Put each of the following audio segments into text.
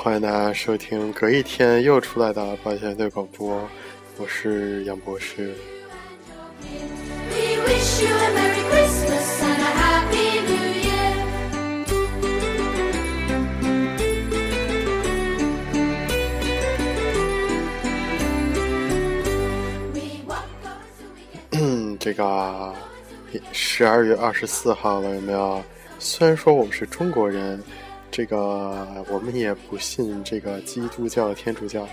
欢迎大家收听隔一天又出来的保险队广播，我是杨博士。嗯，这个十二月二十四号了，有没有？虽然说我们是中国人，这个我们也不信这个基督教、天主教，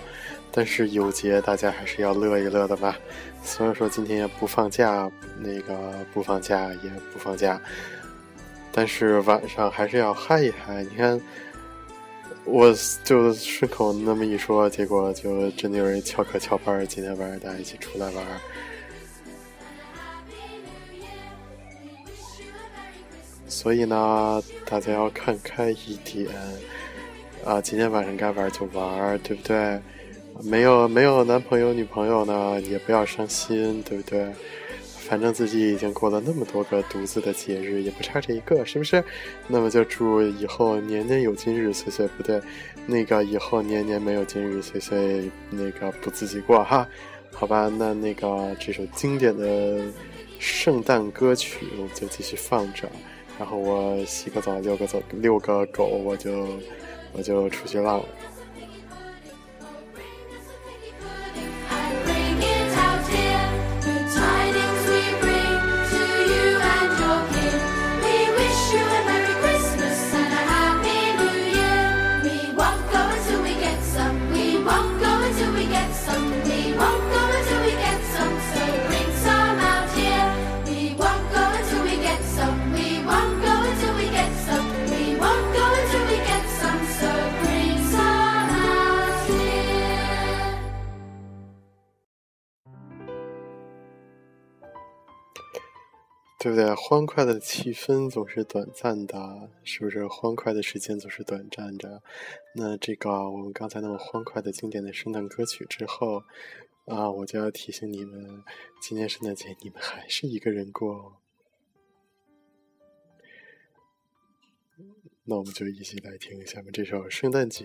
但是有节大家还是要乐一乐的吧。虽然说今天也不放假，那个不放假也不放假，但是晚上还是要嗨一嗨。你看，我就顺口那么一说，结果就真的有人翘课翘班，今天晚上大家一起出来玩。所以呢，大家要看开一点啊！今天晚上该玩就玩，对不对？没有没有男朋友女朋友呢，也不要伤心，对不对？反正自己已经过了那么多个独自的节日，也不差这一个，是不是？那么就祝以后年年有今日，岁岁不对，那个以后年年没有今日，岁岁那个不自己过哈？好吧，那那个这首经典的圣诞歌曲，我们就继续放着。然后我洗个澡，遛个走，遛个狗，我就我就出去浪。对不对？欢快的气氛总是短暂的，是不是？欢快的时间总是短暂的。那这个我们刚才那么欢快的经典的圣诞歌曲之后，啊，我就要提醒你们，今年圣诞节你们还是一个人过。那我们就一起来听下面这首《圣诞节》。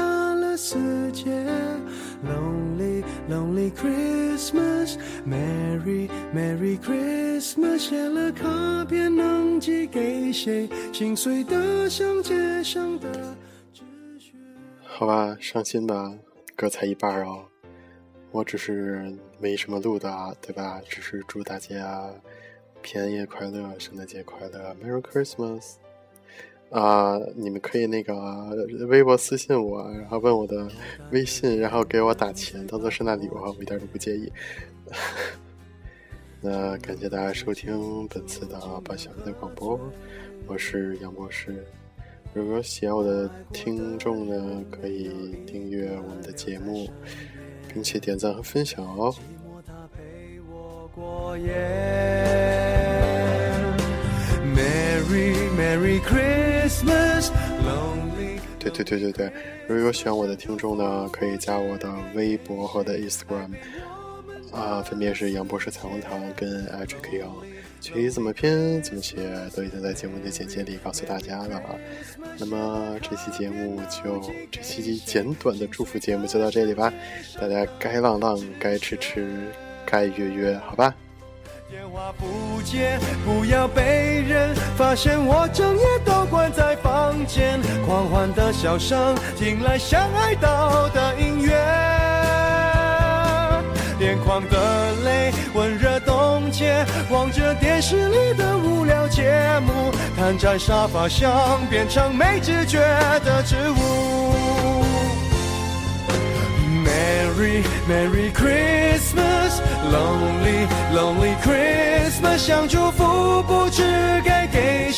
打了死结。Lonely Lonely Christmas，Merry Merry Christmas，写了卡片能寄给谁？心碎的像街上的纸屑。好吧，伤心吧，歌才一半哦。我只是没什么录的，对吧？只是祝大家平安夜快乐，圣诞节快乐，Merry Christmas。啊，你们可以那个微博私信我，然后问我的微信，然后给我打钱当做圣诞礼物，我一点都不介意。那感谢大家收听本次的八小的广播，我是杨博士。如果喜欢我的听众呢，可以订阅我们的节目，并且点赞和分享哦 mary mary creek。对对对对对，如果有喜欢我的听众呢，可以加我的微博或者 Instagram，啊，分别是杨博士彩虹糖跟 H K U。具体怎么拼怎么写都已经在节目的简介里告诉大家了。那么这期节目就这期简短的祝福节目就到这里吧，大家该浪浪该吃吃该约约，好吧。电话不接，不要被人发现我整夜都关在房间，狂欢的笑声听来像爱悼的音乐，眼眶的泪温热冻结，望着电视里的无聊节目，瘫在沙发上变成没知觉的植物。Merry Merry Christmas, Lonely Lonely Christmas，想祝福不知该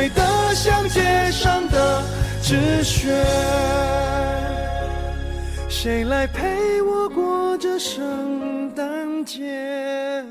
心碎的像街上的纸屑。谁来陪我过这圣诞节？